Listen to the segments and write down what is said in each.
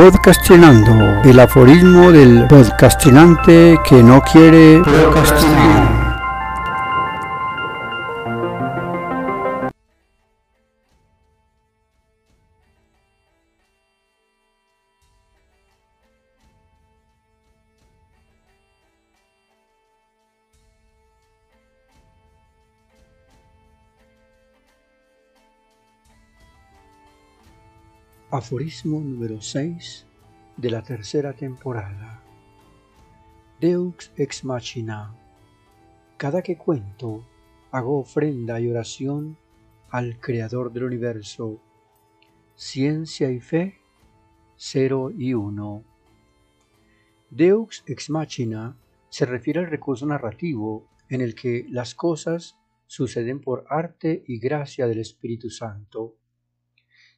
Podcastinando, el aforismo del podcastinante que no quiere. Aforismo número 6 de la tercera temporada. Deux ex machina. Cada que cuento, hago ofrenda y oración al Creador del universo. Ciencia y fe, cero y uno. Deux ex machina se refiere al recurso narrativo en el que las cosas suceden por arte y gracia del Espíritu Santo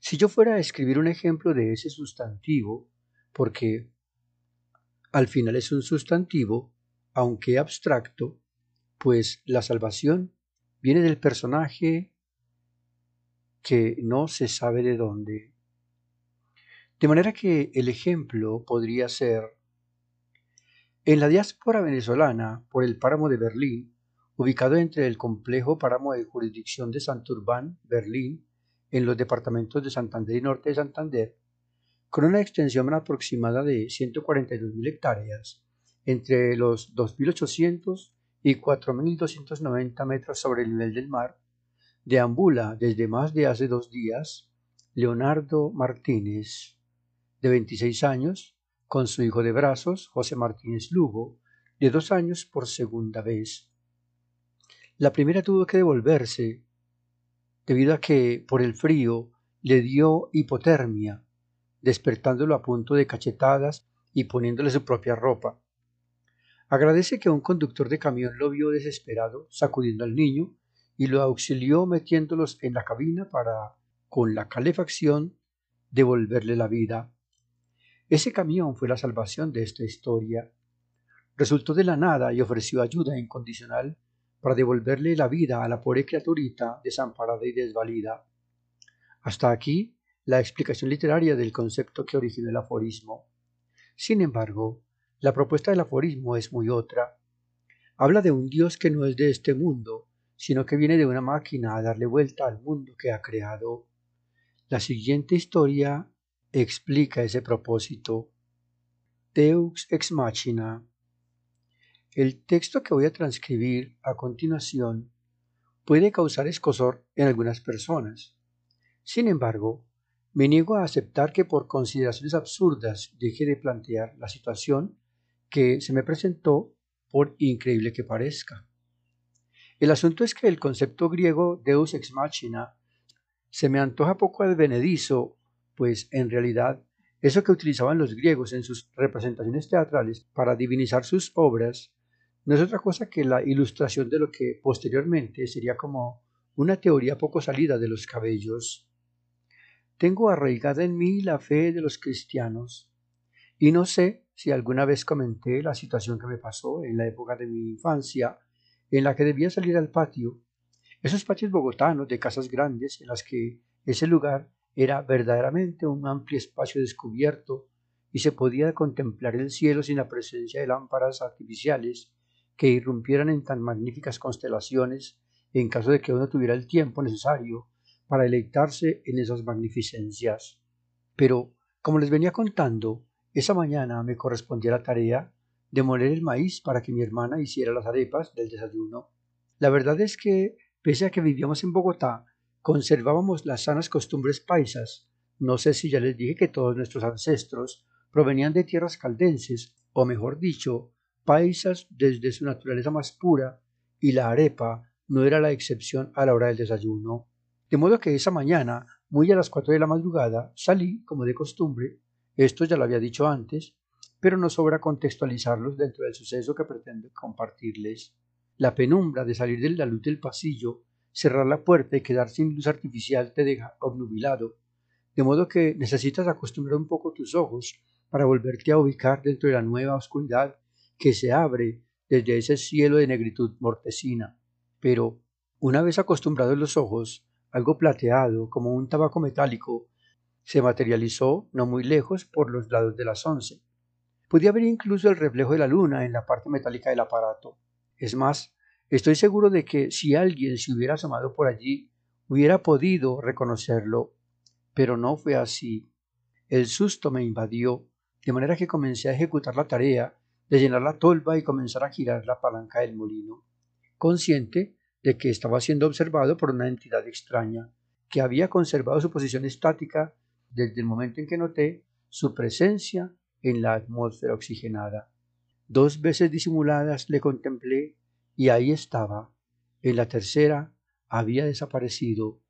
si yo fuera a escribir un ejemplo de ese sustantivo, porque al final es un sustantivo, aunque abstracto, pues la salvación viene del personaje que no se sabe de dónde. De manera que el ejemplo podría ser en la diáspora venezolana por el páramo de Berlín, ubicado entre el complejo páramo de jurisdicción de Santurbán, Berlín, en los departamentos de Santander y Norte de Santander, con una extensión aproximada de 142.000 hectáreas, entre los 2.800 y 4.290 metros sobre el nivel del mar, deambula desde más de hace dos días Leonardo Martínez, de 26 años, con su hijo de brazos, José Martínez Lugo, de dos años por segunda vez. La primera tuvo que devolverse debido a que por el frío le dio hipotermia, despertándolo a punto de cachetadas y poniéndole su propia ropa. Agradece que un conductor de camión lo vio desesperado, sacudiendo al niño, y lo auxilió metiéndolos en la cabina para, con la calefacción, devolverle la vida. Ese camión fue la salvación de esta historia. Resultó de la nada y ofreció ayuda incondicional para devolverle la vida a la pobre criaturita desamparada y desvalida. Hasta aquí la explicación literaria del concepto que originó el aforismo. Sin embargo, la propuesta del aforismo es muy otra. Habla de un Dios que no es de este mundo, sino que viene de una máquina a darle vuelta al mundo que ha creado. La siguiente historia explica ese propósito. Deux ex machina el texto que voy a transcribir a continuación puede causar escosor en algunas personas. Sin embargo, me niego a aceptar que por consideraciones absurdas deje de plantear la situación que se me presentó por increíble que parezca. El asunto es que el concepto griego deus ex machina se me antoja poco advenedizo, pues en realidad eso que utilizaban los griegos en sus representaciones teatrales para divinizar sus obras no es otra cosa que la ilustración de lo que posteriormente sería como una teoría poco salida de los cabellos. Tengo arraigada en mí la fe de los cristianos, y no sé si alguna vez comenté la situación que me pasó en la época de mi infancia, en la que debía salir al patio, esos patios bogotanos de casas grandes en las que ese lugar era verdaderamente un amplio espacio descubierto y se podía contemplar el cielo sin la presencia de lámparas artificiales que irrumpieran en tan magníficas constelaciones en caso de que uno tuviera el tiempo necesario para deleitarse en esas magnificencias. Pero, como les venía contando, esa mañana me correspondía la tarea de moler el maíz para que mi hermana hiciera las arepas del desayuno. La verdad es que, pese a que vivíamos en Bogotá, conservábamos las sanas costumbres paisas. No sé si ya les dije que todos nuestros ancestros provenían de tierras caldenses, o mejor dicho, paisas desde su naturaleza más pura, y la arepa no era la excepción a la hora del desayuno. De modo que esa mañana, muy a las cuatro de la madrugada, salí, como de costumbre, esto ya lo había dicho antes, pero no sobra contextualizarlos dentro del suceso que pretendo compartirles. La penumbra de salir de la luz del pasillo, cerrar la puerta y quedar sin luz artificial te deja obnubilado, de modo que necesitas acostumbrar un poco tus ojos para volverte a ubicar dentro de la nueva oscuridad que se abre desde ese cielo de negritud mortecina. Pero, una vez acostumbrados los ojos, algo plateado, como un tabaco metálico, Se materializó no muy lejos por los lados de las once. Podía ver incluso el reflejo de la luna en la parte metálica del aparato. Es más, estoy seguro de que si alguien se hubiera asomado por allí, hubiera podido reconocerlo. Pero no fue así. El susto me invadió, de manera que comencé a ejecutar la tarea de llenar la tolva y comenzar a girar la palanca del molino, consciente de que estaba siendo observado por una entidad extraña, que había conservado su posición estática desde el momento en que noté su presencia en la atmósfera oxigenada. Dos veces disimuladas le contemplé y ahí estaba. En la tercera había desaparecido.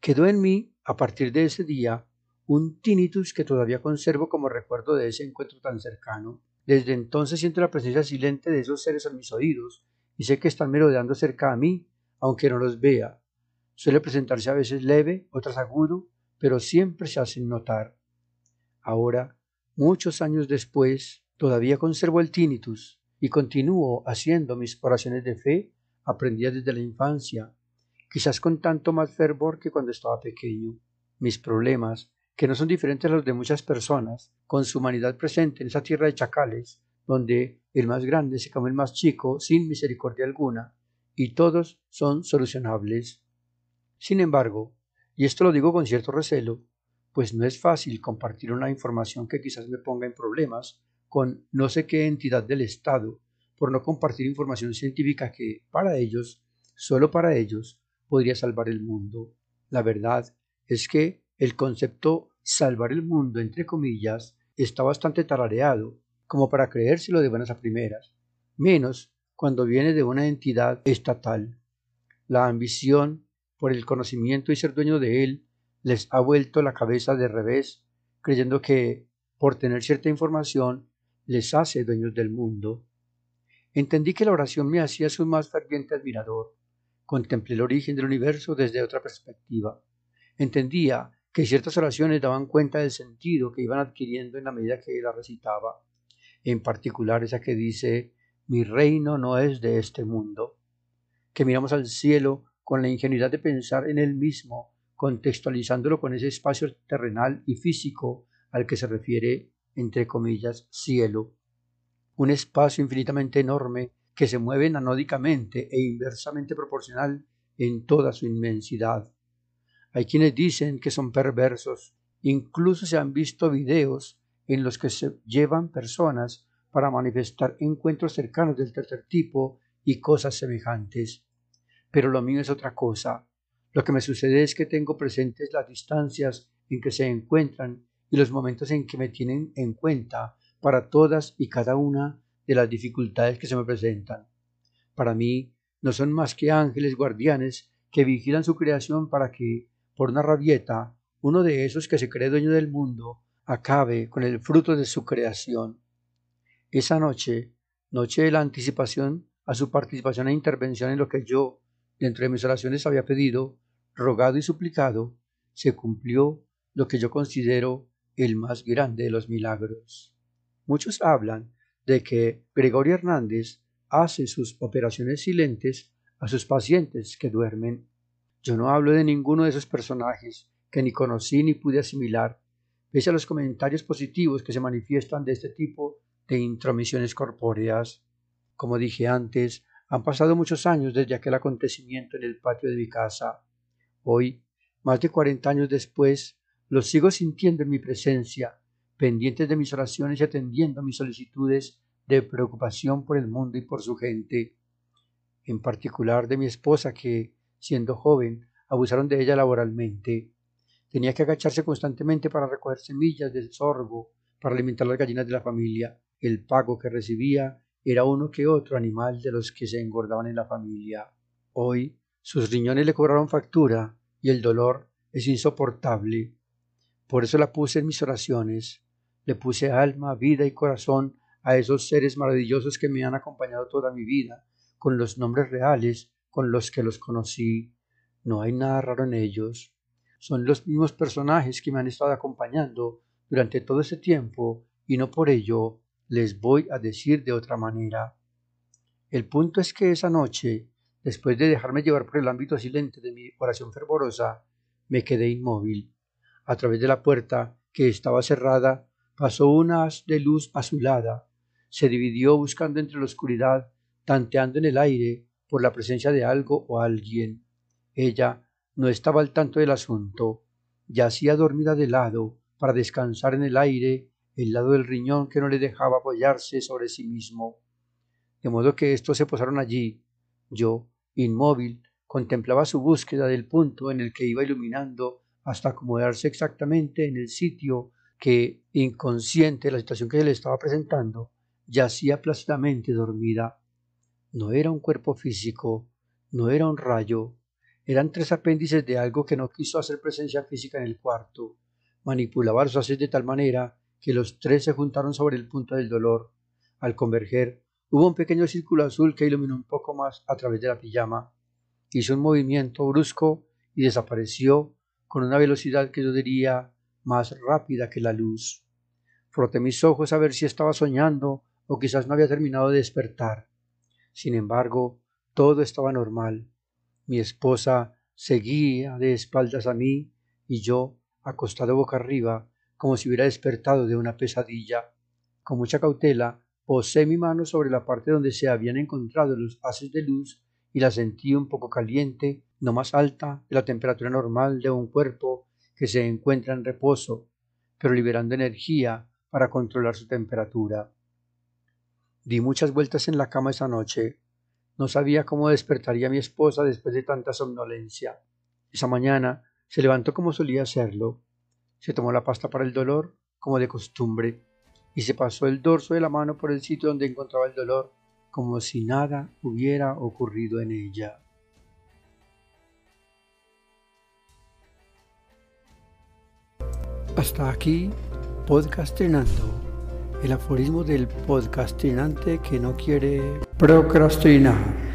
Quedó en mí, a partir de ese día, un tinnitus que todavía conservo como recuerdo de ese encuentro tan cercano. Desde entonces siento la presencia silente de esos seres en mis oídos y sé que están merodeando cerca a mí, aunque no los vea. Suele presentarse a veces leve, otras agudo, pero siempre se hacen notar. Ahora, muchos años después, todavía conservo el tinnitus y continúo haciendo mis oraciones de fe aprendidas desde la infancia, quizás con tanto más fervor que cuando estaba pequeño. Mis problemas, que no son diferentes a los de muchas personas, con su humanidad presente en esa tierra de chacales, donde el más grande se come el más chico sin misericordia alguna, y todos son solucionables. Sin embargo, y esto lo digo con cierto recelo, pues no es fácil compartir una información que quizás me ponga en problemas con no sé qué entidad del Estado por no compartir información científica que, para ellos, solo para ellos, podría salvar el mundo. La verdad es que el concepto salvar el mundo, entre comillas, está bastante tarareado como para creérselo de buenas a primeras, menos cuando viene de una entidad estatal. La ambición por el conocimiento y ser dueño de él les ha vuelto la cabeza de revés, creyendo que, por tener cierta información, les hace dueños del mundo. Entendí que la oración me hacía su más ferviente admirador. Contemplé el origen del universo desde otra perspectiva. Entendía que ciertas oraciones daban cuenta del sentido que iban adquiriendo en la medida que la recitaba en particular esa que dice, mi reino no es de este mundo, que miramos al cielo con la ingenuidad de pensar en él mismo, contextualizándolo con ese espacio terrenal y físico al que se refiere, entre comillas, cielo, un espacio infinitamente enorme que se mueve anódicamente e inversamente proporcional en toda su inmensidad. Hay quienes dicen que son perversos, incluso se han visto videos en los que se llevan personas para manifestar encuentros cercanos del tercer tipo y cosas semejantes. Pero lo mío es otra cosa. Lo que me sucede es que tengo presentes las distancias en que se encuentran y los momentos en que me tienen en cuenta para todas y cada una de las dificultades que se me presentan. Para mí no son más que ángeles guardianes que vigilan su creación para que, por una rabieta, uno de esos que se cree dueño del mundo acabe con el fruto de su creación. Esa noche, noche de la anticipación a su participación e intervención en lo que yo, dentro de mis oraciones, había pedido, rogado y suplicado, se cumplió lo que yo considero el más grande de los milagros. Muchos hablan de que Gregorio Hernández hace sus operaciones silentes a sus pacientes que duermen. Yo no hablo de ninguno de esos personajes que ni conocí ni pude asimilar, pese a los comentarios positivos que se manifiestan de este tipo de intromisiones corpóreas. Como dije antes, han pasado muchos años desde aquel acontecimiento en el patio de mi casa. Hoy, más de cuarenta años después, los sigo sintiendo en mi presencia, pendientes de mis oraciones y atendiendo a mis solicitudes de preocupación por el mundo y por su gente, en particular de mi esposa que, siendo joven, abusaron de ella laboralmente. Tenía que agacharse constantemente para recoger semillas del sorgo para alimentar las gallinas de la familia. El pago que recibía era uno que otro animal de los que se engordaban en la familia. Hoy sus riñones le cobraron factura y el dolor es insoportable. Por eso la puse en mis oraciones. Le puse alma, vida y corazón a esos seres maravillosos que me han acompañado toda mi vida, con los nombres reales con los que los conocí. No hay nada raro en ellos son los mismos personajes que me han estado acompañando durante todo ese tiempo y no por ello les voy a decir de otra manera. El punto es que esa noche, después de dejarme llevar por el ámbito silente de mi oración fervorosa, me quedé inmóvil. A través de la puerta, que estaba cerrada, pasó una haz de luz azulada. Se dividió buscando entre la oscuridad, tanteando en el aire por la presencia de algo o alguien. Ella no estaba al tanto del asunto. Yacía dormida de lado, para descansar en el aire, el lado del riñón que no le dejaba apoyarse sobre sí mismo. De modo que estos se posaron allí. Yo, inmóvil, contemplaba su búsqueda del punto en el que iba iluminando hasta acomodarse exactamente en el sitio que, inconsciente de la situación que se le estaba presentando, yacía plácidamente dormida. No era un cuerpo físico, no era un rayo, eran tres apéndices de algo que no quiso hacer presencia física en el cuarto. Manipulaba los haces de tal manera que los tres se juntaron sobre el punto del dolor. Al converger, hubo un pequeño círculo azul que iluminó un poco más a través de la pijama. Hizo un movimiento brusco y desapareció con una velocidad que yo diría más rápida que la luz. Froté mis ojos a ver si estaba soñando o quizás no había terminado de despertar. Sin embargo, todo estaba normal. Mi esposa seguía de espaldas a mí y yo, acostado boca arriba, como si hubiera despertado de una pesadilla. Con mucha cautela, posé mi mano sobre la parte donde se habían encontrado los haces de luz y la sentí un poco caliente, no más alta de la temperatura normal de un cuerpo que se encuentra en reposo, pero liberando energía para controlar su temperatura. Di muchas vueltas en la cama esa noche, no sabía cómo despertaría a mi esposa después de tanta somnolencia. Esa mañana se levantó como solía hacerlo. Se tomó la pasta para el dolor, como de costumbre, y se pasó el dorso de la mano por el sitio donde encontraba el dolor, como si nada hubiera ocurrido en ella. Hasta aquí, podcastinando el aforismo del podcastinante que no quiere procrastinar.